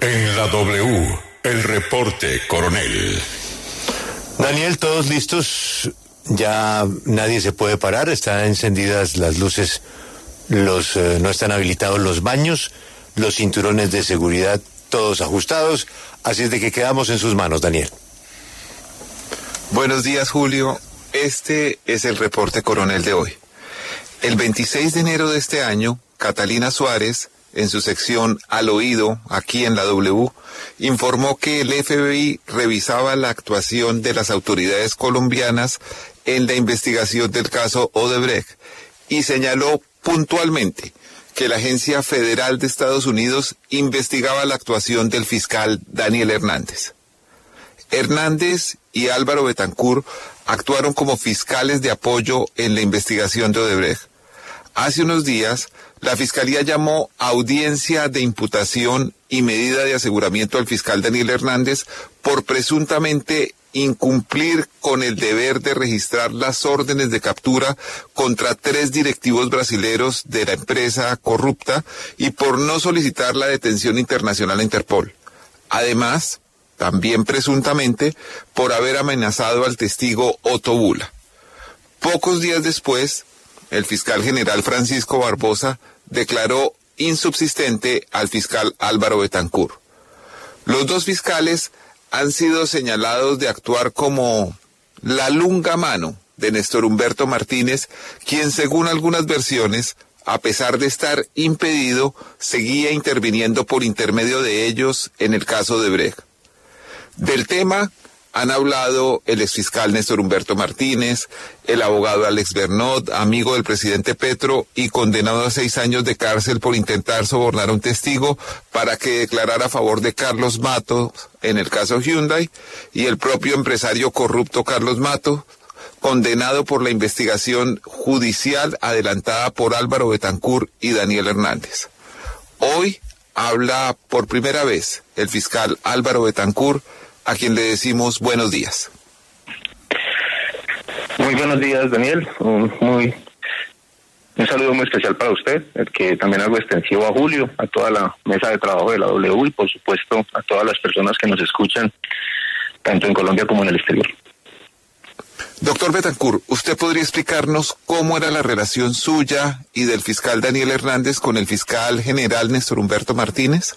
En la W, el reporte coronel. Daniel, todos listos. Ya nadie se puede parar. Están encendidas las luces. Los eh, no están habilitados los baños, los cinturones de seguridad todos ajustados. Así es de que quedamos en sus manos, Daniel. Buenos días, Julio. Este es el reporte coronel de hoy. El 26 de enero de este año, Catalina Suárez, en su sección Al Oído, aquí en la W, informó que el FBI revisaba la actuación de las autoridades colombianas en la investigación del caso Odebrecht y señaló puntualmente que la Agencia Federal de Estados Unidos investigaba la actuación del fiscal Daniel Hernández. Hernández y Álvaro Betancourt actuaron como fiscales de apoyo en la investigación de Odebrecht. Hace unos días, la Fiscalía llamó audiencia de imputación y medida de aseguramiento al fiscal Daniel Hernández por presuntamente incumplir con el deber de registrar las órdenes de captura contra tres directivos brasileros de la empresa corrupta y por no solicitar la detención internacional a Interpol. Además, también presuntamente, por haber amenazado al testigo Otto Bula. Pocos días después, el fiscal general Francisco Barbosa declaró insubsistente al fiscal Álvaro Betancourt. Los dos fiscales han sido señalados de actuar como la lunga mano de Néstor Humberto Martínez, quien según algunas versiones, a pesar de estar impedido, seguía interviniendo por intermedio de ellos en el caso de Brecht. Del tema han hablado el exfiscal Néstor Humberto Martínez, el abogado Alex Bernot, amigo del presidente Petro y condenado a seis años de cárcel por intentar sobornar a un testigo para que declarara a favor de Carlos Mato en el caso Hyundai, y el propio empresario corrupto Carlos Mato, condenado por la investigación judicial adelantada por Álvaro Betancourt y Daniel Hernández. Hoy habla por primera vez el fiscal Álvaro Betancourt, a quien le decimos buenos días. Muy buenos días, Daniel. Un, muy, un saludo muy especial para usted, el que también hago extensivo a Julio, a toda la mesa de trabajo de la W y por supuesto a todas las personas que nos escuchan, tanto en Colombia como en el exterior. Doctor Betancourt, ¿usted podría explicarnos cómo era la relación suya y del fiscal Daniel Hernández con el fiscal general Néstor Humberto Martínez?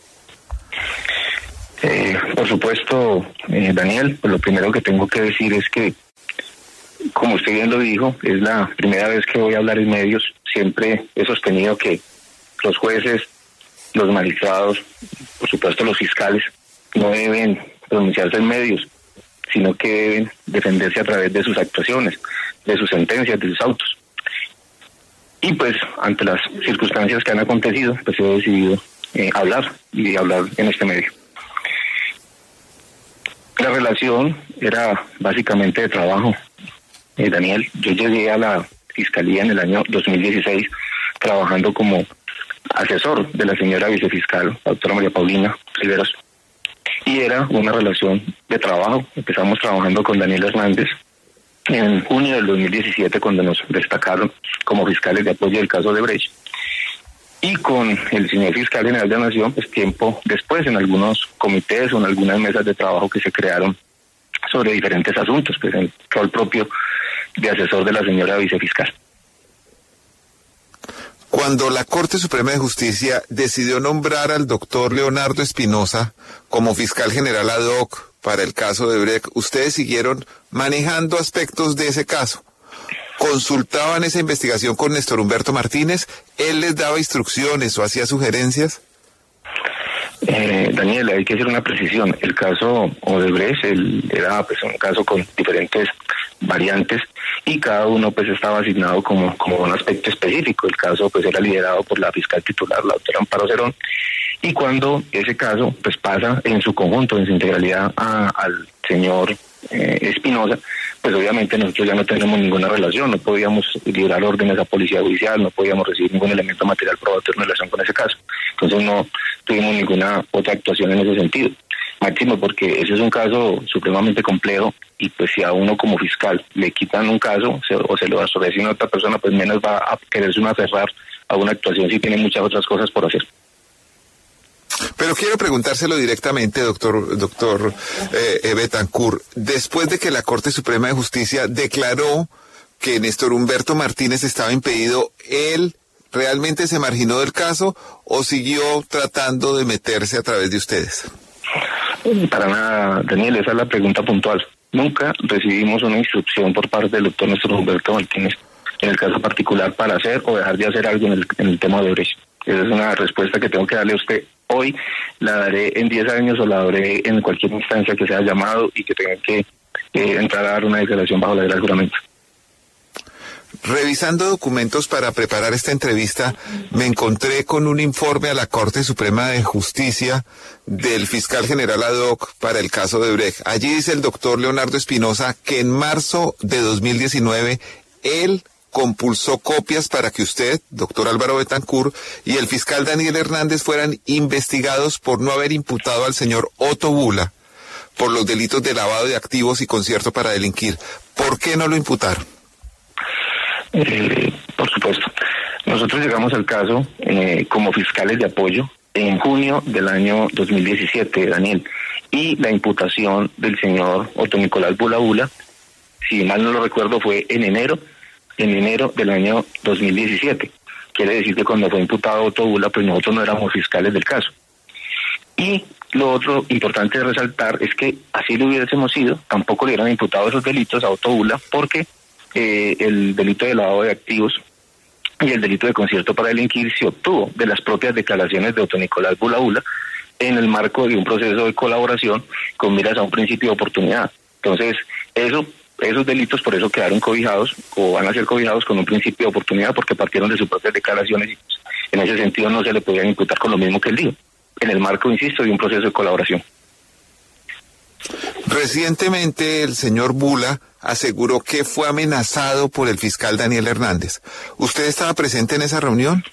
Eh, por supuesto, eh, Daniel, pues lo primero que tengo que decir es que, como usted bien lo dijo, es la primera vez que voy a hablar en medios. Siempre he sostenido que los jueces, los magistrados, por supuesto los fiscales, no deben pronunciarse en medios, sino que deben defenderse a través de sus actuaciones, de sus sentencias, de sus autos. Y pues, ante las circunstancias que han acontecido, pues he decidido eh, hablar y hablar en este medio. La relación era básicamente de trabajo. Eh, Daniel, yo llegué a la fiscalía en el año 2016 trabajando como asesor de la señora vicefiscal, la doctora María Paulina Riveros. Y era una relación de trabajo. Empezamos trabajando con Daniel Hernández en junio del 2017 cuando nos destacaron como fiscales de apoyo del caso de Brecht y con el señor fiscal general de la Nación, pues tiempo después en algunos comités o en algunas mesas de trabajo que se crearon sobre diferentes asuntos, pues el rol propio de asesor de la señora vicefiscal. Cuando la Corte Suprema de Justicia decidió nombrar al doctor Leonardo Espinosa como fiscal general ad hoc para el caso de Brecht, ustedes siguieron manejando aspectos de ese caso consultaban esa investigación con Néstor Humberto Martínez, él les daba instrucciones o hacía sugerencias. Eh, Daniel, hay que hacer una precisión. El caso Odebrecht era pues, un caso con diferentes variantes y cada uno pues estaba asignado como, como un aspecto específico. El caso pues era liderado por la fiscal titular, la doctora Amparo Cerón, Y cuando ese caso pues pasa en su conjunto, en su integralidad al señor eh, Espinosa, pues obviamente nosotros ya no tenemos ninguna relación, no podíamos librar órdenes a policía judicial, no podíamos recibir ningún elemento material probatorio en relación con ese caso. Entonces no tuvimos ninguna otra actuación en ese sentido. Máximo porque ese es un caso supremamente complejo y pues si a uno como fiscal le quitan un caso o se lo absorbe a otra persona, pues menos va a quererse uno aferrar a una actuación si tiene muchas otras cosas por hacer. Pero quiero preguntárselo directamente, doctor, doctor eh, Betancourt. Después de que la Corte Suprema de Justicia declaró que Néstor Humberto Martínez estaba impedido, ¿él realmente se marginó del caso o siguió tratando de meterse a través de ustedes? Para nada, Daniel, esa es la pregunta puntual. Nunca recibimos una instrucción por parte del doctor Néstor Humberto Martínez en el caso particular para hacer o dejar de hacer algo en el, en el tema de Brecht. Esa es una respuesta que tengo que darle a usted hoy, la daré en 10 años o la daré en cualquier instancia que sea llamado y que tenga que eh, entrar a dar una declaración bajo la ley del juramento. Revisando documentos para preparar esta entrevista, me encontré con un informe a la Corte Suprema de Justicia del fiscal general ad hoc para el caso de Brecht. Allí dice el doctor Leonardo Espinosa que en marzo de 2019 él compulsó copias para que usted, doctor Álvaro Betancourt, y el fiscal Daniel Hernández fueran investigados por no haber imputado al señor Otto Bula por los delitos de lavado de activos y concierto para delinquir. ¿Por qué no lo imputaron? Eh, por supuesto. Nosotros llegamos al caso eh, como fiscales de apoyo en junio del año 2017, Daniel, y la imputación del señor Otto Nicolás Bula Bula, si mal no lo recuerdo, fue en enero en enero del año 2017. Quiere decir que cuando fue imputado Otto Bula, pues nosotros no éramos fiscales del caso. Y lo otro importante de resaltar es que así lo hubiésemos sido, tampoco le hubieran imputado esos delitos a Otto Bula porque eh, el delito de lavado de activos y el delito de concierto para delinquir se obtuvo de las propias declaraciones de Otto Nicolás Bula Bula en el marco de un proceso de colaboración con miras a un principio de oportunidad. Entonces, eso esos delitos por eso quedaron cobijados o van a ser cobijados con un principio de oportunidad porque partieron de sus propias declaraciones y pues, en ese sentido no se le podían imputar con lo mismo que el dijo, en el marco, insisto, de un proceso de colaboración. Recientemente el señor Bula aseguró que fue amenazado por el fiscal Daniel Hernández. ¿Usted estaba presente en esa reunión?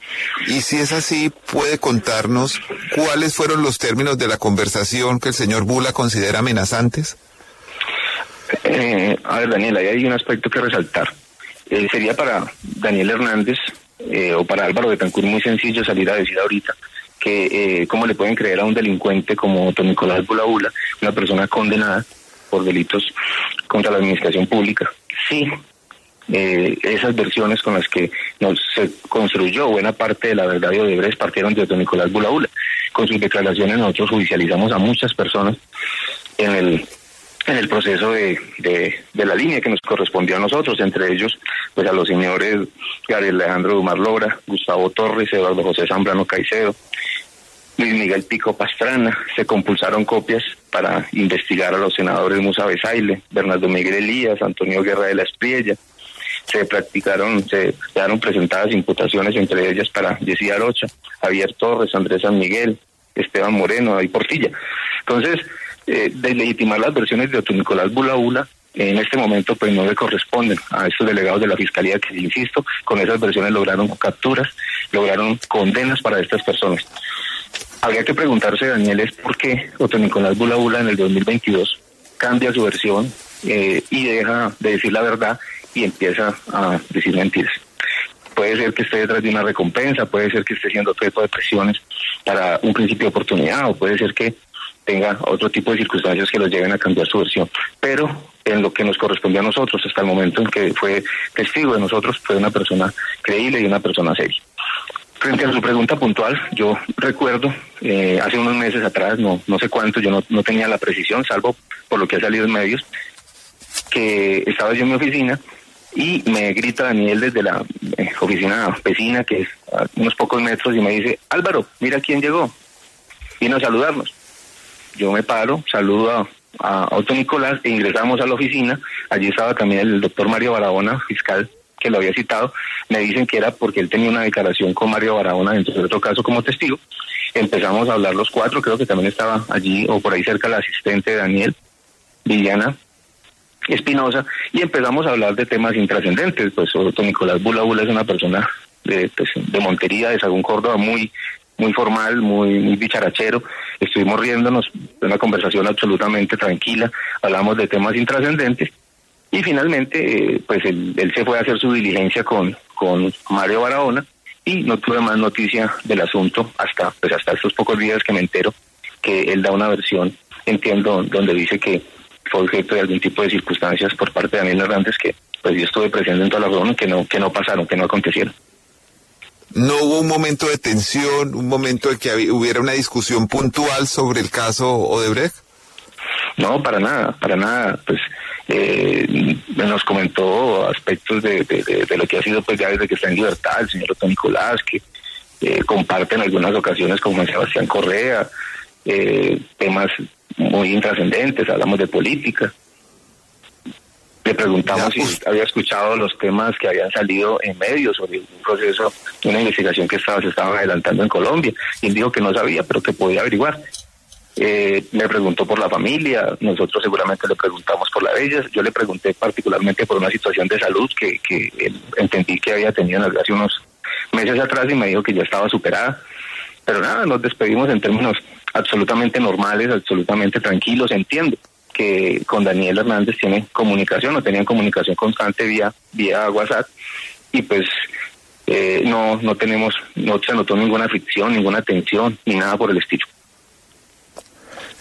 Y si es así, ¿puede contarnos cuáles fueron los términos de la conversación que el señor Bula considera amenazantes? Eh, a ver, Daniel, ahí hay un aspecto que resaltar. Eh, sería para Daniel Hernández eh, o para Álvaro Betancourt muy sencillo salir a decir ahorita que eh, cómo le pueden creer a un delincuente como Don Nicolás Bula una persona condenada por delitos contra la administración pública. Sí, eh, esas versiones con las que nos se construyó buena parte de la verdad de Odebrecht partieron de Don Nicolás Bula Con sus declaraciones nosotros judicializamos a muchas personas en el en el proceso de, de, la línea que nos correspondió a nosotros, entre ellos pues a los señores Gabriel Alejandro Dumar Lora, Gustavo Torres, Eduardo José Zambrano Caicedo, Luis Miguel Pico Pastrana, se compulsaron copias para investigar a los senadores Musa Besaile, Bernardo Miguel Elías, Antonio Guerra de la Espriella, se practicaron, se quedaron presentadas imputaciones entre ellas para Jessy Arocha, Javier Torres, Andrés San Miguel, Esteban Moreno y Portilla. Entonces, eh, de legitimar las versiones de Otto Nicolás Bula en este momento pues no le corresponden a estos delegados de la Fiscalía que, insisto, con esas versiones lograron capturas, lograron condenas para estas personas. Habría que preguntarse, Daniel, es por qué Otto Nicolás Bula en el 2022 cambia su versión eh, y deja de decir la verdad y empieza a decir mentiras. Puede ser que esté detrás de una recompensa, puede ser que esté haciendo otro tipo de presiones para un principio de oportunidad, o puede ser que tenga otro tipo de circunstancias que los lleven a cambiar su versión. Pero en lo que nos correspondió a nosotros, hasta el momento en que fue testigo de nosotros, fue una persona creíble y una persona seria. Frente a su pregunta puntual, yo recuerdo eh, hace unos meses atrás, no, no sé cuánto, yo no, no tenía la precisión, salvo por lo que ha salido en medios, que estaba yo en mi oficina y me grita Daniel desde la eh, oficina vecina, que es a unos pocos metros, y me dice, Álvaro, mira quién llegó. Vino a saludarnos yo me paro, saludo a, Otto Nicolás e ingresamos a la oficina. Allí estaba también el doctor Mario Barahona, fiscal que lo había citado. Me dicen que era porque él tenía una declaración con Mario Barahona, dentro de otro caso como testigo. empezamos a hablar los cuatro, creo que también estaba allí o por ahí cerca la asistente de Daniel, Viviana Espinosa, y empezamos a hablar de temas intrascendentes, pues sobre Nicolás Bula Bula es una persona de, pues, de Montería, de Sagún Córdoba, muy muy formal, muy, muy bicharachero. Estuvimos riéndonos, una conversación absolutamente tranquila, hablamos de temas intrascendentes y finalmente, eh, pues él, se fue a hacer su diligencia con, con Mario Barahona y no tuve más noticia del asunto hasta, pues hasta estos pocos días que me entero que él da una versión, entiendo, donde dice que fue objeto de algún tipo de circunstancias por parte de Daniel Hernández que pues yo estuve presente en toda la reunión que no, que no pasaron, que no acontecieron. ¿No hubo un momento de tensión, un momento de que hubiera una discusión puntual sobre el caso Odebrecht? No, para nada, para nada. Pues eh, nos comentó aspectos de, lo que ha sido pues ya desde que está en libertad el señor Otto Nicolás, que eh, comparte en algunas ocasiones con Juan Sebastián Correa, eh, temas muy intrascendentes, hablamos de política. Le preguntamos si pues. había escuchado los temas que habían salido en medios sobre un proceso, una investigación que estaba, se estaba adelantando en Colombia. Y él dijo que no sabía, pero que podía averiguar. Eh, me preguntó por la familia, nosotros seguramente le preguntamos por la de ellas, yo le pregunté particularmente por una situación de salud que, que entendí que había tenido hace unos meses atrás y me dijo que ya estaba superada. Pero nada, nos despedimos en términos absolutamente normales, absolutamente tranquilos, entiendo que con Daniel Hernández tiene comunicación, o tenían comunicación constante vía, vía WhatsApp, y pues eh, no, no tenemos, no se notó ninguna fricción, ninguna tensión, ni nada por el estilo.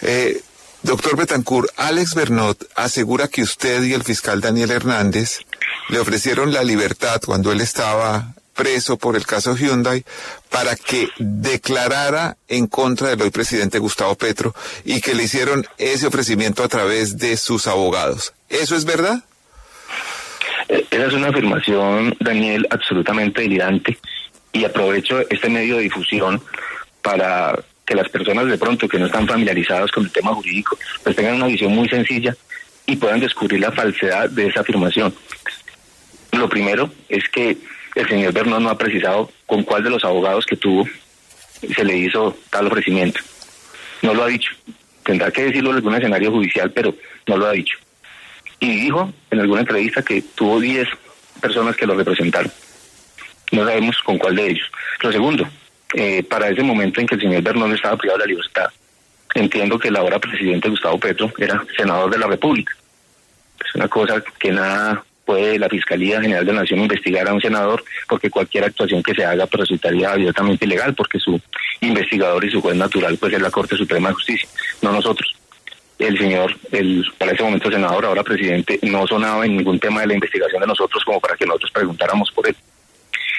Eh, doctor Betancourt, Alex Bernot asegura que usted y el fiscal Daniel Hernández le ofrecieron la libertad cuando él estaba preso por el caso Hyundai para que declarara en contra del hoy presidente Gustavo Petro y que le hicieron ese ofrecimiento a través de sus abogados. ¿Eso es verdad? Eh, esa es una afirmación, Daniel, absolutamente delirante y aprovecho este medio de difusión para que las personas de pronto que no están familiarizadas con el tema jurídico pues tengan una visión muy sencilla y puedan descubrir la falsedad de esa afirmación. Lo primero es que el señor Bernón no ha precisado con cuál de los abogados que tuvo se le hizo tal ofrecimiento. No lo ha dicho. Tendrá que decirlo en algún escenario judicial, pero no lo ha dicho. Y dijo en alguna entrevista que tuvo 10 personas que lo representaron. No sabemos con cuál de ellos. Lo segundo, eh, para ese momento en que el señor Bernón estaba privado de la libertad, entiendo que el ahora presidente Gustavo Petro era senador de la República. Es una cosa que nada puede la Fiscalía General de la Nación investigar a un senador porque cualquier actuación que se haga resultaría abiertamente ilegal porque su investigador y su juez natural pues es la Corte Suprema de Justicia, no nosotros. El señor, el para ese momento senador, ahora presidente, no sonaba en ningún tema de la investigación de nosotros como para que nosotros preguntáramos por él.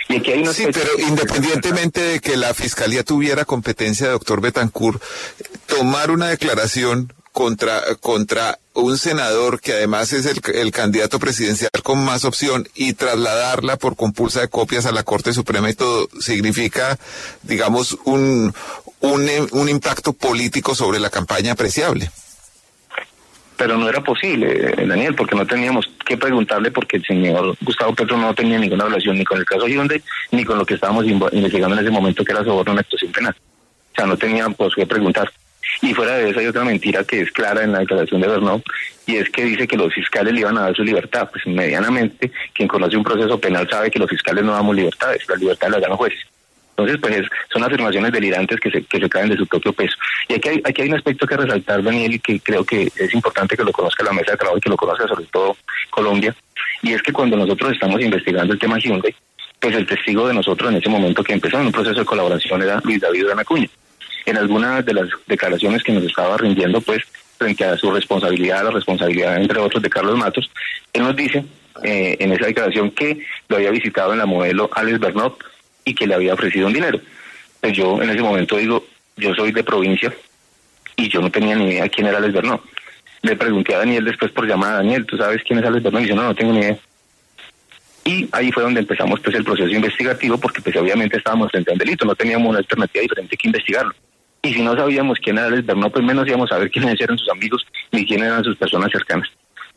Y aquí hay sí, pero independientemente de que la fiscalía tuviera competencia, doctor Betancourt, tomar una declaración contra, contra un senador que además es el, el, candidato presidencial con más opción y trasladarla por compulsa de copias a la Corte Suprema y todo significa, digamos, un, un, un impacto político sobre la campaña apreciable pero no era posible, Daniel, porque no teníamos que preguntarle porque el señor Gustavo Petro no tenía ninguna relación ni con el caso Hyundai ni con lo que estábamos investigando en ese momento que era soborno una actuación penal. O sea, no teníamos pues, que preguntar. Y fuera de eso hay otra mentira que es clara en la declaración de Bernau y es que dice que los fiscales le iban a dar su libertad. Pues medianamente, quien conoce un proceso penal sabe que los fiscales no damos libertades, la libertad la dan los jueces. Entonces, pues son afirmaciones delirantes que se, que se caen de su propio peso. Y aquí hay, aquí hay un aspecto que resaltar, Daniel, y que creo que es importante que lo conozca la mesa de trabajo y que lo conozca sobre todo Colombia, y es que cuando nosotros estamos investigando el tema Hyundai, pues el testigo de nosotros en ese momento que empezó en un proceso de colaboración era Luis David Anacuña. En algunas de las declaraciones que nos estaba rindiendo, pues, frente a su responsabilidad, la responsabilidad, entre otros, de Carlos Matos, él nos dice eh, en esa declaración que lo había visitado en la modelo Alex Bernot, y que le había ofrecido un dinero. Pues yo en ese momento digo, yo soy de provincia y yo no tenía ni idea quién era Alex Bernó. Le pregunté a Daniel después por llamada, Daniel, ¿tú sabes quién es Alex Bernó? Y yo no, no tengo ni idea. Y ahí fue donde empezamos pues el proceso investigativo porque pues obviamente estábamos frente a un delito, no teníamos una alternativa diferente que investigarlo. Y si no sabíamos quién era Alex Bernó, pues menos íbamos a saber quiénes eran sus amigos ni quiénes eran sus personas cercanas.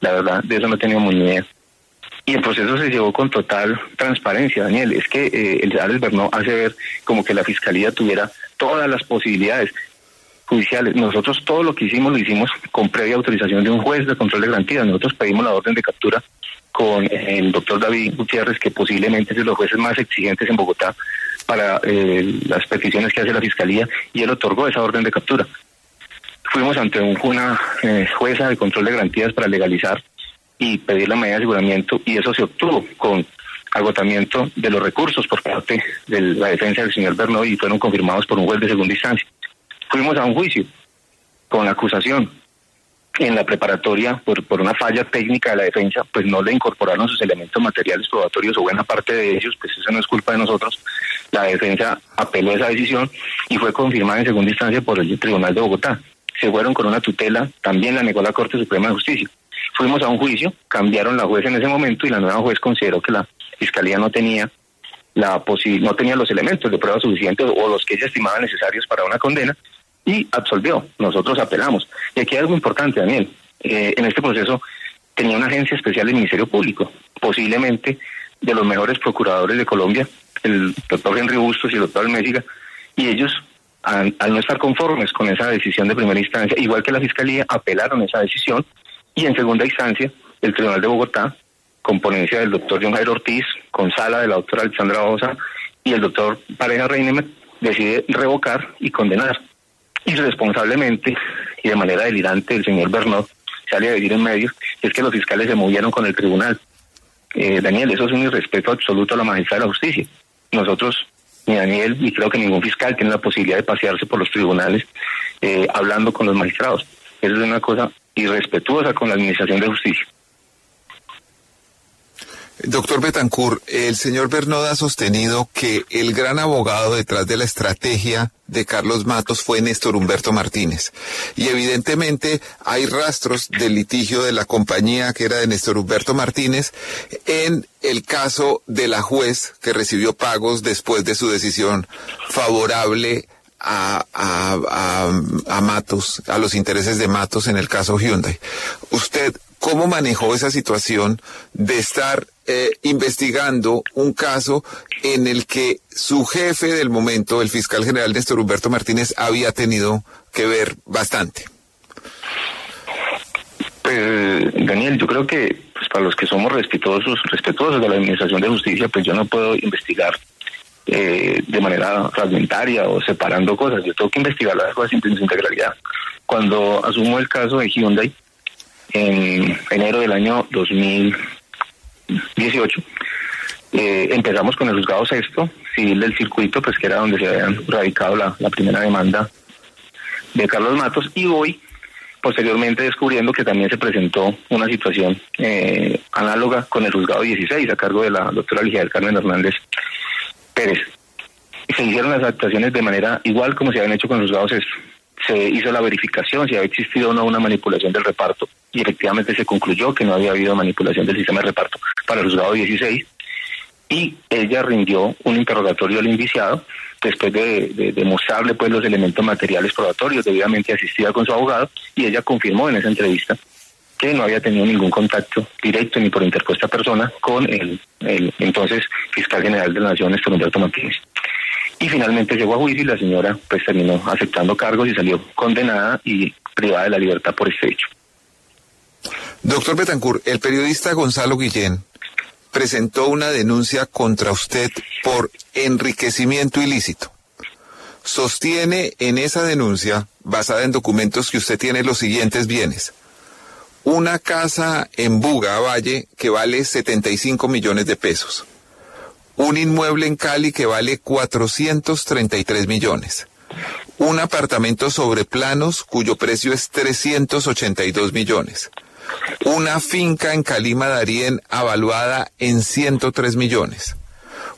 La verdad, de eso no teníamos ni idea. Y el proceso se llevó con total transparencia, Daniel. Es que eh, el Alex Bernó hace ver como que la fiscalía tuviera todas las posibilidades judiciales. Nosotros todo lo que hicimos lo hicimos con previa autorización de un juez de control de garantías. Nosotros pedimos la orden de captura con el doctor David Gutiérrez, que posiblemente es de los jueces más exigentes en Bogotá para eh, las peticiones que hace la Fiscalía, y él otorgó esa orden de captura. Fuimos ante una eh, jueza de control de garantías para legalizar y pedir la medida de aseguramiento, y eso se obtuvo con agotamiento de los recursos por parte de la defensa del señor Bernó y fueron confirmados por un juez de segunda instancia. Fuimos a un juicio con la acusación. En la preparatoria, por, por una falla técnica de la defensa, pues no le incorporaron sus elementos materiales probatorios o buena parte de ellos, pues eso no es culpa de nosotros. La defensa apeló esa decisión y fue confirmada en segunda instancia por el Tribunal de Bogotá. Se fueron con una tutela, también la negó la Corte Suprema de Justicia. Fuimos a un juicio, cambiaron la juez en ese momento y la nueva juez consideró que la Fiscalía no tenía la no tenía los elementos de prueba suficientes o los que ella estimaba necesarios para una condena y absolvió. Nosotros apelamos. Y aquí hay algo importante, Daniel. Eh, en este proceso tenía una agencia especial del Ministerio Público, posiblemente de los mejores procuradores de Colombia, el doctor Henry Bustos y el doctor Almésiga, y ellos, al, no estar conformes con esa decisión de primera instancia, igual que la Fiscalía, apelaron esa decisión y en segunda instancia el Tribunal de Bogotá, con ponencia del doctor John Jairo Ortiz, con sala de la doctora Alexandra Osa y el doctor Pareja Reinemet, decide revocar y condenar irresponsablemente y de manera delirante el señor Bernard sale a decir en medios es que los fiscales se movieron con el tribunal. Eh, Daniel, eso es un irrespeto absoluto a la magistrada de la justicia. Nosotros, ni Daniel, y creo que ningún fiscal tiene la posibilidad de pasearse por los tribunales eh, hablando con los magistrados. Eso es una cosa irrespetuosa con la administración de justicia. Doctor Betancourt, el señor Bernod ha sostenido que el gran abogado detrás de la estrategia de Carlos Matos fue Néstor Humberto Martínez. Y evidentemente hay rastros del litigio de la compañía que era de Néstor Humberto Martínez en el caso de la juez que recibió pagos después de su decisión favorable a, a, a, Matos, a los intereses de Matos en el caso Hyundai. ¿Usted cómo manejó esa situación de estar eh, investigando un caso en el que su jefe del momento, el fiscal general Néstor Humberto Martínez, había tenido que ver bastante. Pues, Daniel, yo creo que pues, para los que somos respetuosos, respetuosos de la Administración de Justicia, pues yo no puedo investigar eh, de manera fragmentaria o separando cosas. Yo tengo que investigar las cosas en su integralidad. Cuando asumo el caso de Hyundai, en enero del año 2000, 18. Eh, empezamos con el juzgado sexto civil del circuito, pues que era donde se había radicado la, primera demanda de Carlos Matos, y hoy, posteriormente, descubriendo que también se presentó una situación eh, análoga con el juzgado 16 a cargo de la doctora Ligia Carmen Hernández Pérez. Se hicieron las actuaciones de manera igual como se habían hecho con el juzgado sexto se hizo la verificación si había existido o no una manipulación del reparto y efectivamente se concluyó que no había habido manipulación del sistema de reparto para el juzgado 16 y ella rindió un interrogatorio al indiciado después de, demostrarle pues los elementos materiales probatorios debidamente asistida con su abogado y ella confirmó en esa entrevista que no había tenido ningún contacto directo ni por interpuesta persona con el, el entonces fiscal general de la Nación, Néstor Humberto Martínez. Y finalmente llegó a juicio y la señora pues terminó aceptando cargos y salió condenada y privada de la libertad por este hecho. Doctor Betancourt, el periodista Gonzalo Guillén presentó una denuncia contra usted por enriquecimiento ilícito. Sostiene en esa denuncia, basada en documentos, que usted tiene los siguientes bienes. Una casa en Buga, Valle, que vale 75 millones de pesos un inmueble en Cali que vale 433 millones, un apartamento sobre planos cuyo precio es 382 millones, una finca en Calima Darién avaluada en 103 millones,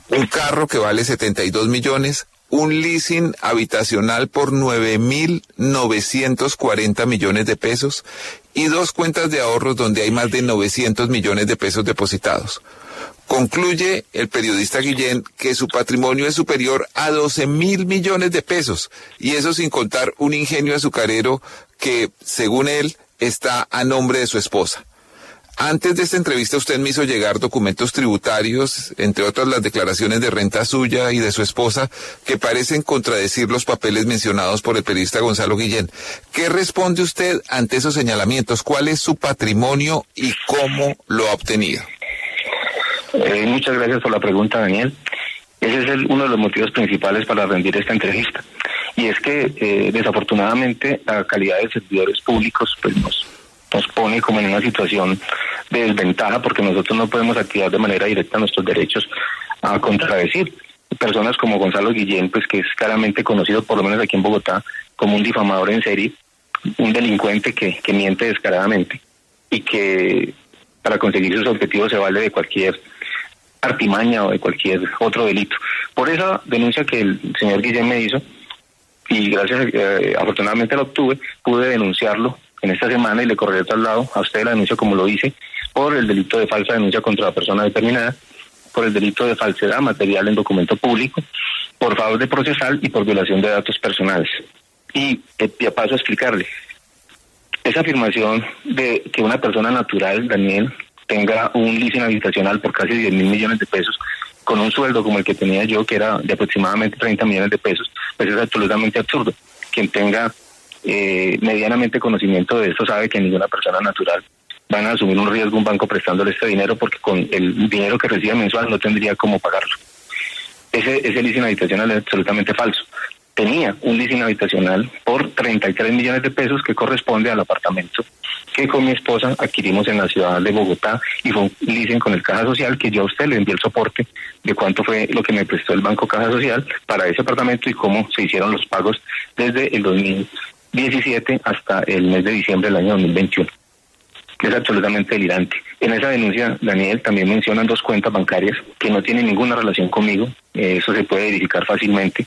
un carro que vale 72 millones, un leasing habitacional por 9.940 millones de pesos y dos cuentas de ahorros donde hay más de 900 millones de pesos depositados. Concluye el periodista Guillén que su patrimonio es superior a 12 mil millones de pesos, y eso sin contar un ingenio azucarero que, según él, está a nombre de su esposa. Antes de esta entrevista usted me hizo llegar documentos tributarios, entre otras las declaraciones de renta suya y de su esposa, que parecen contradecir los papeles mencionados por el periodista Gonzalo Guillén. ¿Qué responde usted ante esos señalamientos? ¿Cuál es su patrimonio y cómo lo ha obtenido? Eh, muchas gracias por la pregunta, Daniel. Ese es uno de los motivos principales para rendir esta entrevista. Y es que, eh, desafortunadamente, la calidad de servidores públicos pues, nos nos pone como en una situación de desventaja porque nosotros no podemos activar de manera directa nuestros derechos a contradecir. Personas como Gonzalo Guillén, pues que es claramente conocido, por lo menos aquí en Bogotá, como un difamador en serie, un delincuente que, que miente descaradamente y que para conseguir sus objetivos se vale de cualquier artimaña o de cualquier otro delito. Por esa denuncia que el señor Guillén me hizo, y gracias, eh, afortunadamente la obtuve, pude denunciarlo en esta semana y le correré traslado a usted la denuncia como lo hice por el delito de falsa denuncia contra la persona determinada, por el delito de falsedad material en documento público, por favor de procesal y por violación de datos personales. Y eh, paso a explicarle. Esa afirmación de que una persona natural, Daniel, tenga un leasing habitacional por casi 10 mil millones de pesos, con un sueldo como el que tenía yo, que era de aproximadamente 30 millones de pesos, pues es absolutamente absurdo. Quien tenga eh, medianamente conocimiento de esto sabe que ninguna persona natural van a asumir un riesgo un banco prestándole este dinero porque con el dinero que recibe mensual no tendría cómo pagarlo. Ese, ese leasing habitacional es absolutamente falso. Tenía un leasing habitacional por 33 millones de pesos que corresponde al apartamento que con mi esposa adquirimos en la ciudad de Bogotá y fue un leasing con el Caja Social que yo a usted le envié el soporte de cuánto fue lo que me prestó el Banco Caja Social para ese apartamento y cómo se hicieron los pagos desde el 2000 17 hasta el mes de diciembre del año 2021. Es absolutamente delirante. En esa denuncia, Daniel, también mencionan dos cuentas bancarias que no tienen ninguna relación conmigo. Eh, eso se puede verificar fácilmente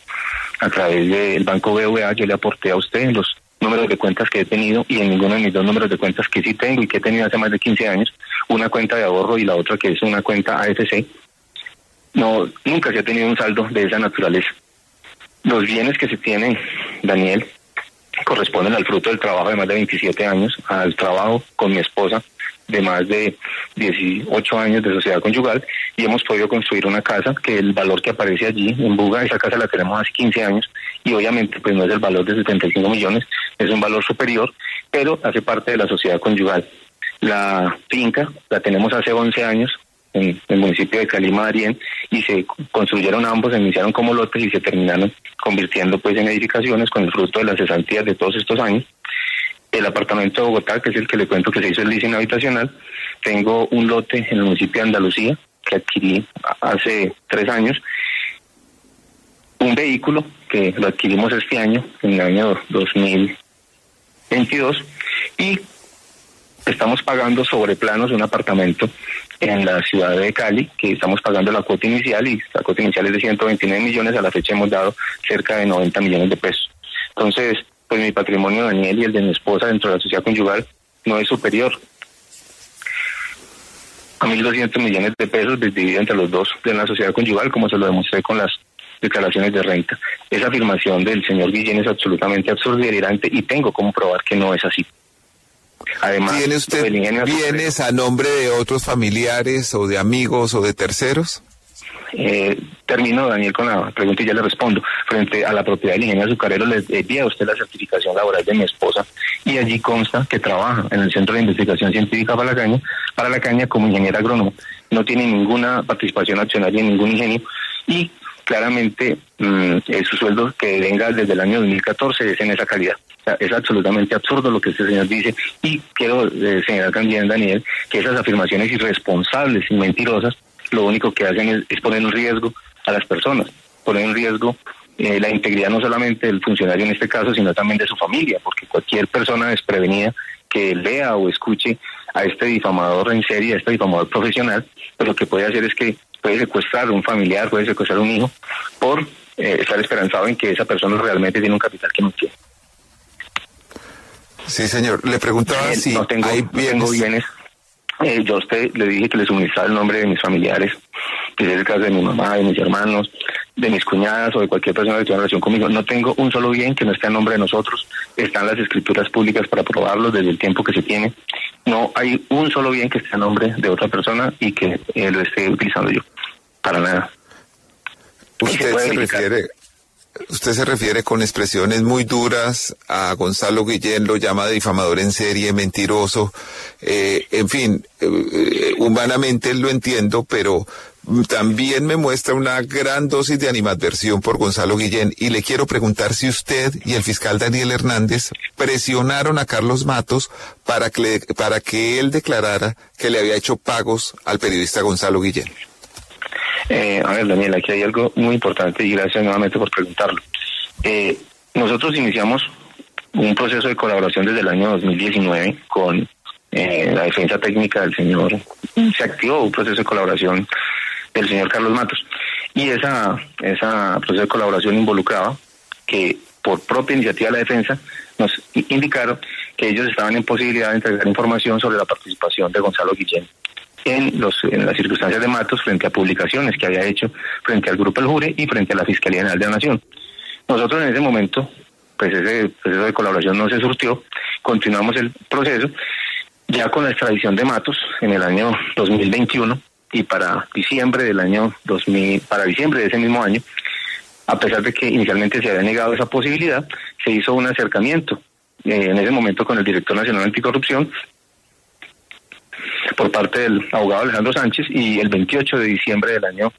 a través del banco BVA. Yo le aporté a usted los números de cuentas que he tenido y en ninguno de mis dos números de cuentas que sí tengo y que he tenido hace más de 15 años, una cuenta de ahorro y la otra que es una cuenta AFC. No, nunca se ha tenido un saldo de esa naturaleza. Los bienes que se tienen, Daniel, corresponden al fruto del trabajo de más de 27 años, al trabajo con mi esposa de más de 18 años de sociedad conyugal y hemos podido construir una casa que el valor que aparece allí en Buga, esa casa la tenemos hace 15 años y obviamente pues no es el valor de 75 millones, es un valor superior, pero hace parte de la sociedad conyugal. La finca la tenemos hace 11 años, en el municipio de Calima Arién y se construyeron ambos, se iniciaron como lotes y se terminaron convirtiendo pues en edificaciones con el fruto de las cesantías de todos estos años. El apartamento de Bogotá, que es el que le cuento que se hizo el leasing habitacional, tengo un lote en el municipio de Andalucía que adquirí hace tres años, un vehículo que lo adquirimos este año, en el año 2022, y estamos pagando sobre planos un apartamento en la ciudad de Cali, que estamos pagando la cuota inicial y la cuota inicial es de 129 millones, a la fecha hemos dado cerca de 90 millones de pesos. Entonces, pues mi patrimonio, Daniel, y el de mi esposa dentro de la sociedad conyugal no es superior a 1.200 millones de pesos dividido entre los dos de la sociedad conyugal, como se lo demostré con las declaraciones de renta. Esa afirmación del señor Guillén es absolutamente absurda y delirante y tengo como probar que no es así. Además, ¿tiene usted bienes a nombre de otros familiares o de amigos o de terceros? Eh, termino, Daniel, con la pregunta y ya le respondo. Frente a la propiedad del ingeniero azucarero, le envía a usted la certificación laboral de mi esposa y allí consta que trabaja en el Centro de Investigación Científica para la Caña, para la Caña como ingeniera agrónomo. No tiene ninguna participación accionaria en ningún ingenio y claramente mm, su sueldo que venga desde el año 2014 es en esa calidad. Es absolutamente absurdo lo que este señor dice. Y quiero eh, señalar también, Daniel, que esas afirmaciones irresponsables y mentirosas lo único que hacen es, poner en riesgo a las personas, poner en riesgo eh, la integridad no solamente del funcionario en este caso, sino también de su familia, porque cualquier persona desprevenida que lea o escuche a este difamador en serie, a este difamador profesional, pues lo que puede hacer es que puede secuestrar un familiar, puede secuestrar un hijo, por eh, estar esperanzado en que esa persona realmente tiene un capital que no tiene. Sí, señor. Le preguntaba si no tengo, hay bienes. Eh, yo a usted le dije que le suministraba el nombre de mis familiares, que es el caso de mi mamá, de mis hermanos, de mis cuñadas o de cualquier persona que tenga relación conmigo. No tengo un solo bien que no esté a nombre de nosotros. Están las escrituras públicas para probarlo desde el tiempo que se tiene. no hay un solo bien que esté a nombre de otra persona y que eh, lo esté utilizando yo. Para nada. Usted se, refiere, usted se refiere con expresiones muy duras a Gonzalo Guillén, lo llama difamador en serie, mentiroso, eh, en fin, eh, humanamente lo entiendo, pero también me muestra una gran dosis de animadversión por Gonzalo Guillén y le quiero preguntar si usted y el fiscal Daniel Hernández presionaron a Carlos Matos para que, para que él declarara que le había hecho pagos al periodista Gonzalo Guillén. Eh, a ver, Daniel, aquí hay algo muy importante y gracias nuevamente por preguntarlo. Eh, nosotros iniciamos un proceso de colaboración desde el año 2019 con eh, la defensa técnica del señor. Se activó un proceso de colaboración del señor Carlos Matos. Y esa, esa proceso de colaboración involucraba que por propia iniciativa de la defensa nos indicaron que ellos estaban en posibilidad de entregar información sobre la participación de Gonzalo Guillén en, los, en las circunstancias de Matos frente a publicaciones que había hecho frente al Grupo El Jure y frente a la Fiscalía General de la Nación. Nosotros en ese momento, pues ese proceso de colaboración no se surtió, continuamos el proceso, ya con la extradición de Matos en el año 2021 y para diciembre del año 2000, para diciembre de ese mismo año, a pesar de que inicialmente se había negado esa posibilidad, se hizo un acercamiento eh, en ese momento con el director nacional anticorrupción por parte del abogado Alejandro Sánchez y el 28 de diciembre del año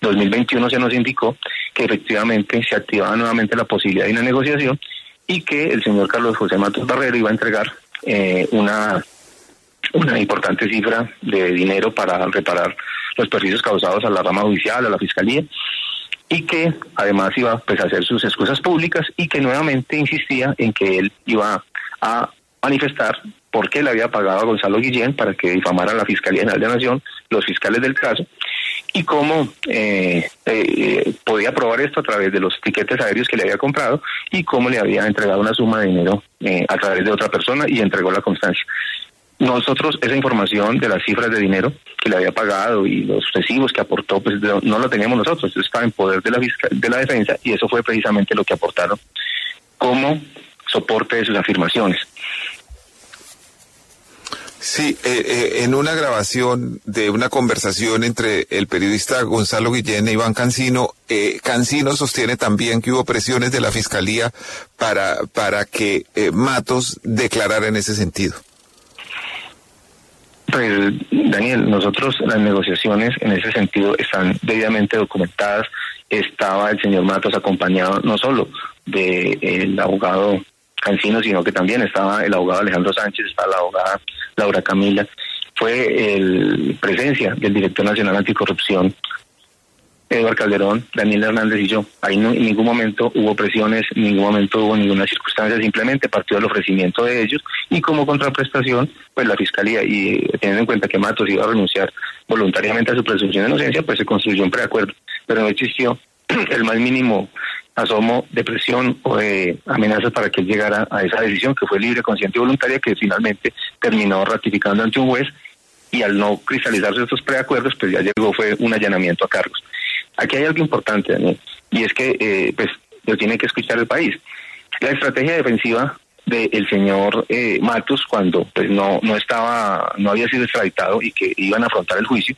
2021 se nos indicó que efectivamente se activaba nuevamente la posibilidad de una negociación y que el señor Carlos José Matos Barrero iba a entregar eh, una una importante cifra de dinero para reparar los perjuicios causados a la rama judicial, a la fiscalía, y que además iba pues, a hacer sus excusas públicas y que nuevamente insistía en que él iba a manifestar por qué le había pagado a Gonzalo Guillén para que difamara a la Fiscalía General de la Nación, los fiscales del caso, y cómo eh, eh, podía probar esto a través de los tiquetes aéreos que le había comprado y cómo le había entregado una suma de dinero eh, a través de otra persona y entregó la constancia. Nosotros esa información de las cifras de dinero que le había pagado y los recibos que aportó, pues no lo teníamos nosotros, estaba en poder de la, de la defensa y eso fue precisamente lo que aportaron como soporte de sus afirmaciones. Sí, eh, eh, en una grabación de una conversación entre el periodista Gonzalo Guillén e Iván Cancino, eh, Cancino sostiene también que hubo presiones de la Fiscalía para, para que Matos declarara en ese sentido. Pues, Daniel, nosotros las negociaciones en ese sentido están debidamente documentadas. Estaba el señor Matos acompañado no solo del abogado Cancino, sino que también estaba el abogado Alejandro Sánchez, estaba la abogada Laura Camila. Fue el presencia del director nacional anticorrupción Eduardo Calderón, Daniel Hernández y yo. Ahí no, en ningún momento hubo presiones, en ningún momento hubo ninguna circunstancia, simplemente partió del ofrecimiento de ellos y como contraprestación, pues la Fiscalía, y teniendo en cuenta que Matos iba a renunciar voluntariamente a su presunción de inocencia, pues se construyó un preacuerdo, pero no existió el más mínimo asomo de presión o de amenazas para que él llegara a esa decisión que fue libre, consciente y voluntaria, que finalmente terminó ratificando ante un juez y al no cristalizarse estos preacuerdos, pues ya llegó, fue un allanamiento a cargos. Aquí hay algo importante, Daniel, y es que eh, pues lo tiene que escuchar el país. La estrategia defensiva del señor eh, Matos cuando pues no no estaba no había sido extraditado y que iban a afrontar el juicio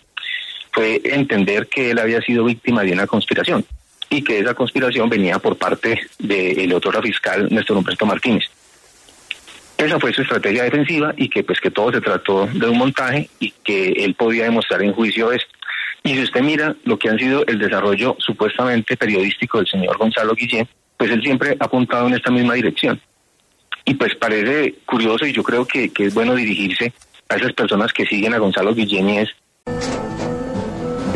fue entender que él había sido víctima de una conspiración y que esa conspiración venía por parte del otro fiscal Néstor Humberto Martínez. Esa fue su estrategia defensiva y que pues que todo se trató de un montaje y que él podía demostrar en juicio esto. Y si usted mira lo que ha sido el desarrollo supuestamente periodístico del señor Gonzalo Guillén, pues él siempre ha apuntado en esta misma dirección. Y pues parece curioso y yo creo que, es bueno dirigirse a esas personas que siguen a Gonzalo Guillén y es...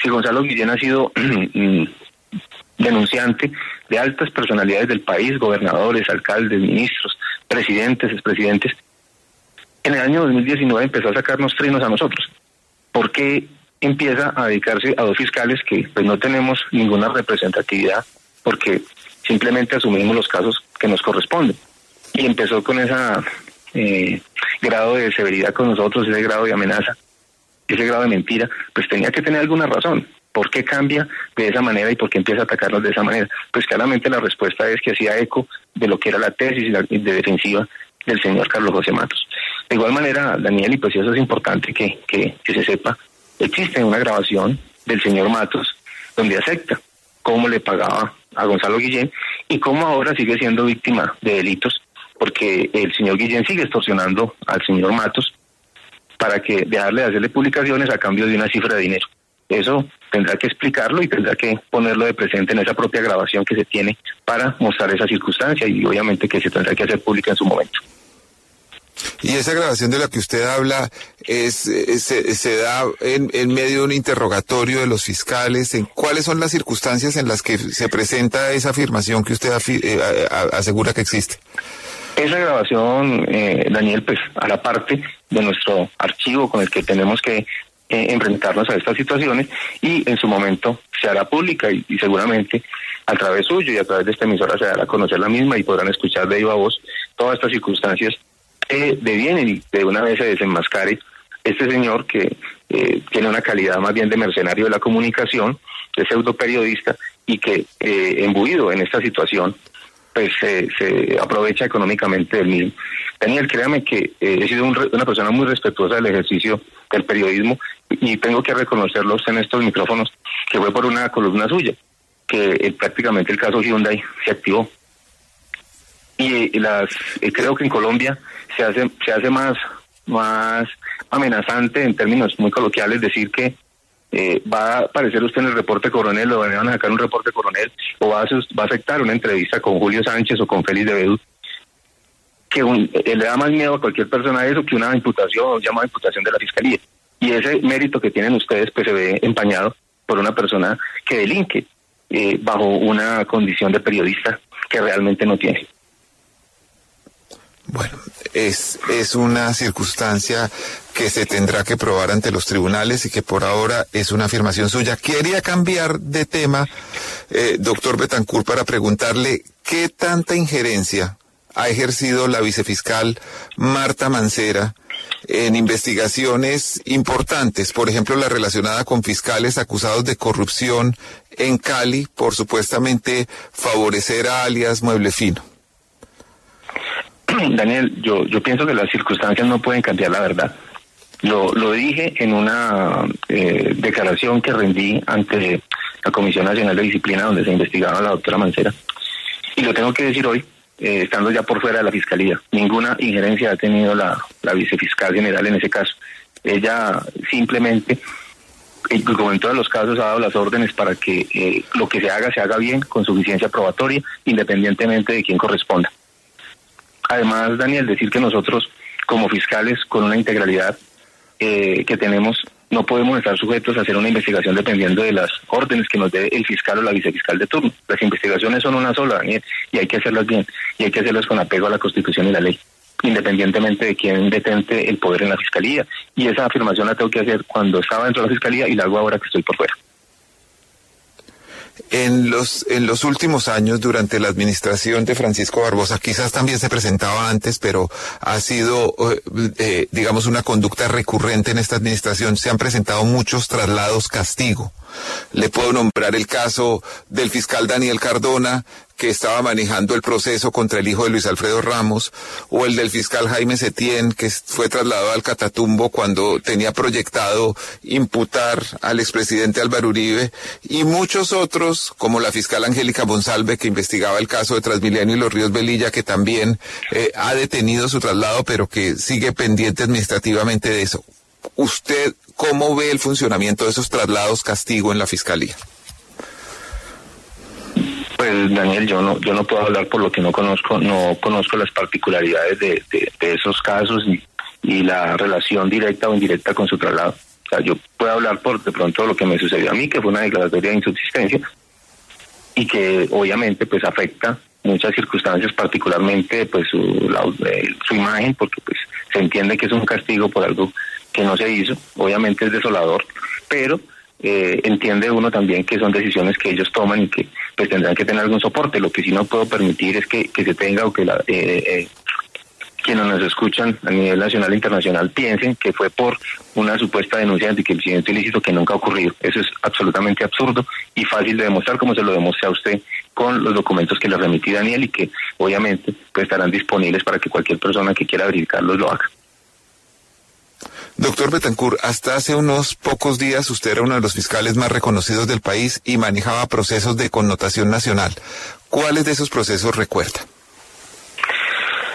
Si Gonzalo Guillén ha sido mm, denunciante de altas personalidades del país, gobernadores, alcaldes, ministros, presidentes, expresidentes, en el año 2019 empezó a sacarnos trinos a nosotros. ¿Por qué empieza a dedicarse a dos fiscales que pues no tenemos ninguna representatividad porque simplemente asumimos los casos que nos corresponden? Y empezó con ese eh, grado de severidad con nosotros, ese grado de amenaza, ese grado de mentira, pues tenía que tener alguna razón. ¿Por qué cambia de esa manera y por qué empieza a atacarnos de esa manera? Pues claramente la respuesta es que hacía eco de lo que era la tesis de defensiva del señor Carlos José Matos. De igual manera, Daniel, y pues eso es importante que, que, se sepa, existe una grabación del señor Matos donde acepta cómo le pagaba a Gonzalo Guillén y cómo ahora sigue siendo víctima de delitos, porque el señor Guillén sigue extorsionando al señor Matos para que dejarle de hacerle publicaciones a cambio de una cifra de dinero. Eso tendrá que explicarlo y tendrá que ponerlo de presente en esa propia grabación que se tiene para mostrar esa circunstancia y obviamente que se tendrá que hacer pública en su momento. Y esa grabación de la que usted habla es, se, da en, en, medio de un interrogatorio de los fiscales. ¿En cuáles son las circunstancias en las que se presenta esa afirmación que usted eh, asegura que existe? Esa grabación, eh, Daniel, pues la parte de nuestro archivo con el que tenemos que eh, enfrentarnos a estas situaciones y en su momento se hará pública y, seguramente a través suyo y a través de esta emisora se dará a conocer la misma y podrán escuchar de viva voz todas estas circunstancias que devienen y de una vez se desenmascare este señor que eh, tiene una calidad más bien de mercenario de la comunicación, de pseudo periodista y que eh, embuido en esta situación pues se aprovecha económicamente del mismo. Daniel, créame que eh, he sido una persona muy respetuosa del ejercicio del periodismo y tengo que reconocerlo en estos micrófonos que fue por una columna suya, que eh, prácticamente el caso Hyundai se activó. Y las eh, creo que en Colombia se hace se hace más más amenazante en términos muy coloquiales decir que eh, va a aparecer usted en el reporte coronel o van a sacar un reporte coronel o va a, va a aceptar una entrevista con Julio Sánchez o con Félix de Bedú que eh, le da más miedo a cualquier persona eso que una imputación llamada imputación de la fiscalía y ese mérito que tienen ustedes pues se ve empañado por una persona que delinque eh, bajo una condición de periodista que realmente no tiene. Bueno, es, es una circunstancia que se tendrá que probar ante los tribunales y que por ahora es una afirmación suya. Quería cambiar de tema, eh, doctor Betancourt, para preguntarle qué tanta injerencia ha ejercido la vicefiscal Marta Mancera en investigaciones importantes, por ejemplo, la relacionada con fiscales acusados de corrupción en Cali por supuestamente favorecer a alias Mueble Fino. Daniel, yo, pienso que las circunstancias no pueden cambiar la verdad. Lo, lo dije en una eh, declaración que rendí ante la Comisión Nacional de Disciplina donde se investigaba a la doctora Mancera. Y lo tengo que decir hoy, eh, estando ya por fuera de la Fiscalía. Ninguna injerencia ha tenido la, la vicefiscal general en ese caso. Ella simplemente, como en todos los casos, ha dado las órdenes para que eh, lo que se haga se haga bien, con suficiencia probatoria, independientemente de quién corresponda. Además, Daniel, decir que nosotros, como fiscales, con una integralidad eh, que tenemos, no podemos estar sujetos a hacer una investigación dependiendo de las órdenes que nos dé el fiscal o la vicefiscal de turno. Las investigaciones son una sola, Daniel, y hay que hacerlas bien, y hay que hacerlas con apego a la Constitución y la ley, independientemente de quién detente el poder en la fiscalía. Y esa afirmación la tengo que hacer cuando estaba dentro de la fiscalía y la hago ahora que estoy por fuera. En los, en los últimos años, durante la administración de Francisco Barbosa, quizás también se presentaba antes, pero ha sido, eh, eh, digamos, una conducta recurrente en esta administración. Se han presentado muchos traslados castigo. Le puedo nombrar el caso del fiscal Daniel Cardona, que estaba manejando el proceso contra el hijo de Luis Alfredo Ramos, o el del fiscal Jaime Setién, que fue trasladado al Catatumbo cuando tenía proyectado imputar al expresidente Álvaro Uribe, y muchos otros, como la fiscal Angélica Monsalve, que investigaba el caso de Transmilenio y los Ríos Velilla, que también eh, ha detenido su traslado, pero que sigue pendiente administrativamente de eso. ¿Usted cómo ve el funcionamiento de esos traslados castigo en la fiscalía? Pues Daniel, yo no, yo no puedo hablar por lo que no conozco, no conozco las particularidades de, esos casos y, la relación directa o indirecta con su traslado. O sea, yo puedo hablar por de pronto lo que me sucedió a mí, que fue una declaratoria de insubsistencia y que obviamente pues afecta muchas circunstancias, particularmente pues su, eh, su imagen, porque pues se entiende que es un castigo por algo que no se hizo, obviamente es desolador, pero eh, entiende uno también que son decisiones que ellos toman y que pues tendrán que tener algún soporte. Lo que sí no puedo permitir es que, que se tenga o que la, eh, eh, quienes nos escuchan a nivel nacional e internacional piensen que fue por una supuesta denuncia de anticriminalidad ilícito que nunca ha ocurrido. Eso es absolutamente absurdo y fácil de demostrar como se lo demuestra a usted con los documentos que le remití Daniel y que obviamente pues, estarán disponibles para que cualquier persona que quiera verificarlos lo haga. Doctor Betancourt, hasta hace unos pocos días usted era uno de los fiscales más reconocidos del país y manejaba procesos de connotación nacional. ¿Cuáles de esos procesos recuerda?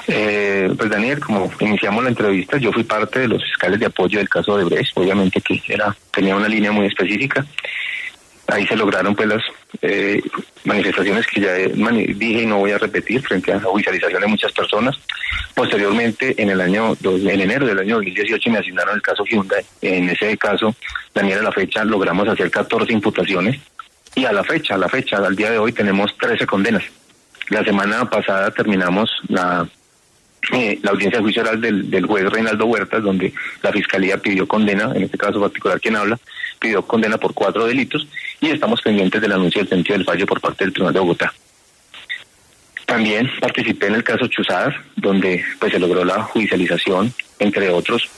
Eh, pues Daniel, como iniciamos la entrevista, yo fui parte de los fiscales de apoyo del caso de Brecht, obviamente que era tenía una línea muy específica. Ahí se lograron pues las eh, manifestaciones que ya dije y no voy a repetir frente a la judicialización de muchas personas. Posteriormente, en el año en enero del año 2018 me asignaron el caso Hyundai. En ese caso, Daniel, a la fecha logramos hacer 14 imputaciones y a la fecha, a la fecha, al día de hoy tenemos 13 condenas. La semana pasada terminamos la eh, la audiencia de juicio oral del, juez Reinaldo Huertas, donde la fiscalía pidió condena, en este caso particular quien habla, pidió condena por cuatro delitos y estamos pendientes del anuncio del sentido del fallo por parte del Tribunal de Bogotá. También participé en el caso Chuzadas, donde pues se logró la judicialización, entre otros,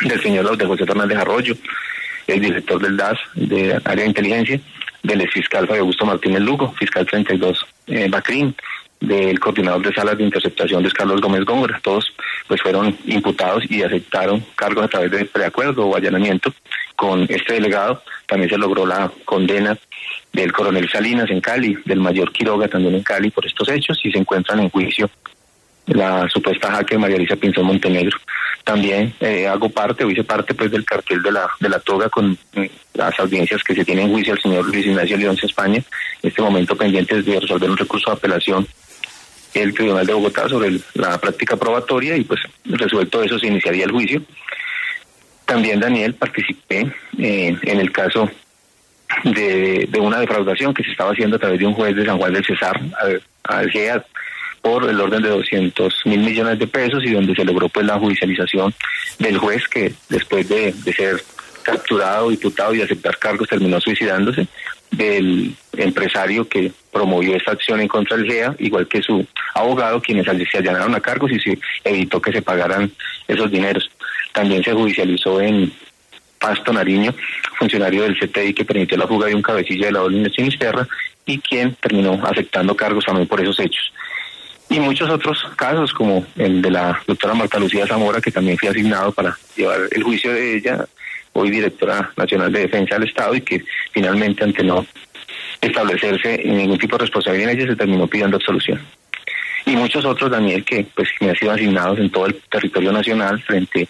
del señor de José Fernández Arroyo, el director del DAS, de Área de Inteligencia, del fiscal Fabio Augusto Martínez Lugo, fiscal 32 eh, Bacrín, del coordinador de salas de interceptación de Carlos Gómez Góngora. Todos pues fueron imputados y aceptaron cargos a través de preacuerdo o allanamiento con este delegado. También se logró la condena del coronel Salinas en Cali, del mayor Quiroga también en Cali por estos hechos y se encuentran en juicio la supuesta jaque María Elisa Pinzón Montenegro. También eh, hago parte o hice parte pues del cartel de la de la toga con eh, las audiencias que se tienen en juicio al señor Luis Ignacio León España, en este momento pendientes de resolver un recurso de apelación el Tribunal de Bogotá sobre la práctica probatoria y pues resuelto eso se iniciaría el juicio. También Daniel participé en el caso de, una defraudación que se estaba haciendo a través de un juez de San Juan del Cesar al GEA por el orden de 200 mil millones de pesos y donde se logró pues la judicialización del juez que después de, ser capturado, diputado y aceptar cargos terminó suicidándose del empresario que promovió esta acción en contra del GEA, igual que su abogado, quienes se allanaron a cargos y se evitó que se pagaran esos dineros. También se judicializó en Pasto Nariño, funcionario del CTI que permitió la fuga de un cabecilla de la orden de Sinisterra y quien terminó aceptando cargos también por esos hechos. Y muchos otros casos, como el de la doctora Marta Lucía Zamora, que también fue asignado para llevar el juicio de ella, hoy directora nacional de defensa del Estado, y que finalmente, ante no establecerse ningún tipo de responsabilidad en ella, se terminó pidiendo absolución. Y muchos otros, Daniel, que pues me han sido asignados en todo el territorio nacional frente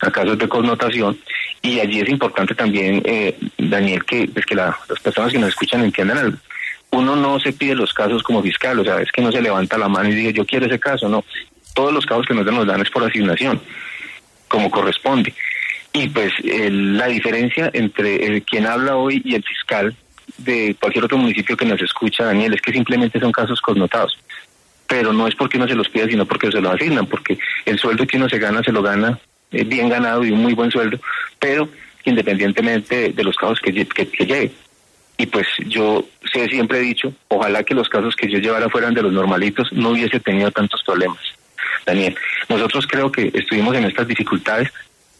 a casos de connotación. Y allí es importante también, eh, Daniel, que, pues, que las personas que nos escuchan entiendan algo. Uno no se pide los casos como fiscal, o sea, es que no se levanta la mano y dice yo quiero ese caso, no. Todos los casos que nos dan, nos dan es por asignación, como corresponde. Y pues la diferencia entre quien habla hoy y el fiscal de cualquier otro municipio que nos escucha, Daniel, es que simplemente son casos connotados. Pero no es porque uno se los pida, sino porque se los asignan, porque el sueldo que uno se gana, se lo gana eh, bien ganado y un muy buen sueldo, pero independientemente de, los casos que, que, que lleve. Y pues yo sé, siempre he dicho, ojalá que los casos que yo llevara fueran de los normalitos, no hubiese tenido tantos problemas. Daniel, nosotros creo que estuvimos en estas dificultades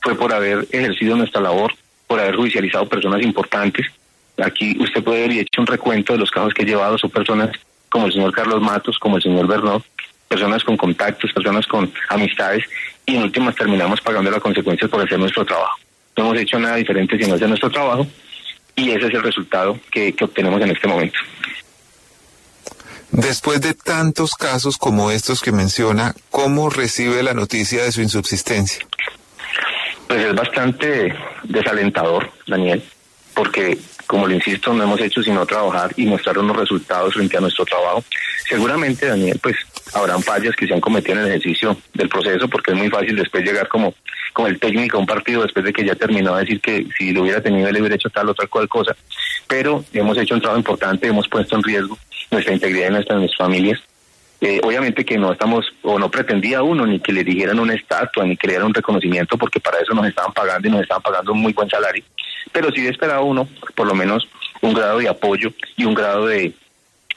fue por haber ejercido nuestra labor, por haber judicializado personas importantes, Aquí usted puede haber hecho un recuento de los casos que he llevado, son personas como el señor Carlos Matos, como el señor Bernot, personas con contactos, personas con amistades, y en últimas terminamos pagando las consecuencias por hacer nuestro trabajo. No hemos hecho nada diferente sino hacer nuestro trabajo, y ese es el resultado que, que obtenemos en este momento. Después de tantos casos como estos que menciona, ¿cómo recibe la noticia de su insubsistencia? Pues es bastante desalentador, Daniel, porque como le insisto, no hemos hecho sino trabajar y mostrar unos resultados frente a nuestro trabajo. Seguramente, Daniel, pues habrán fallas que se han cometido en el ejercicio del proceso, porque es muy fácil después llegar como, como el técnico un partido después de que ya terminó a decir que si lo hubiera tenido, él hubiera hecho tal o tal cual cosa. Pero hemos hecho un trabajo importante, hemos puesto en riesgo nuestra integridad y nuestras familias Eh, obviamente que no estamos, o no pretendía uno, ni que le dijeran una estatua, ni que le dieran un reconocimiento, porque para eso nos estaban pagando y nos estaban pagando un muy buen salario. Pero sí esperaba uno, por lo menos, un grado de apoyo y un grado de,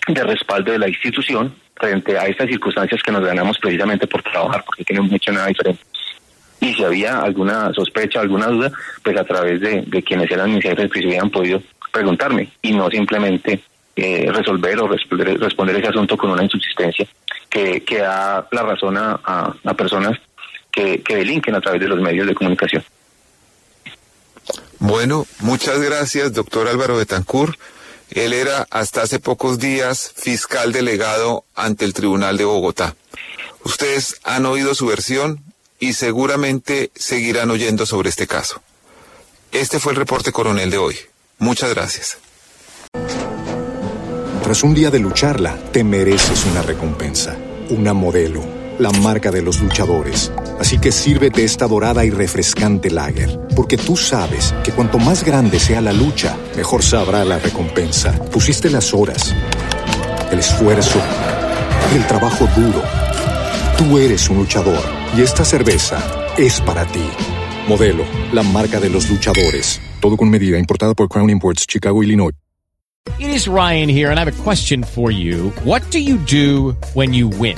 de respaldo de la institución frente a estas circunstancias que nos ganamos precisamente por trabajar, porque tienen mucho nada diferente. Y si había alguna sospecha, alguna duda, pues a través de, quienes eran mis jefes, pues hubieran podido preguntarme y no simplemente eh, resolver o responder, responder ese asunto con una insubsistencia que, que da la razón a, a, personas que, que delinquen a través de los medios de comunicación. Bueno, muchas gracias, doctor Álvaro Betancourt. Él era hasta hace pocos días fiscal delegado ante el Tribunal de Bogotá. Ustedes han oído su versión y seguramente seguirán oyendo sobre este caso. Este fue el reporte coronel de hoy. Muchas gracias. Tras un día de lucharla, te mereces una recompensa, una modelo, la marca de los luchadores. Así que sírvete esta dorada y refrescante lager, porque tú sabes que cuanto más grande sea la lucha, mejor sabrá la recompensa. Pusiste las horas, el esfuerzo, el trabajo duro. Tú eres un luchador y esta cerveza es para ti. Modelo, la marca de los luchadores. Todo con medida, importada por Crown Imports, Chicago, Illinois. It is Ryan here, and I have a question for you. What do you do when you win?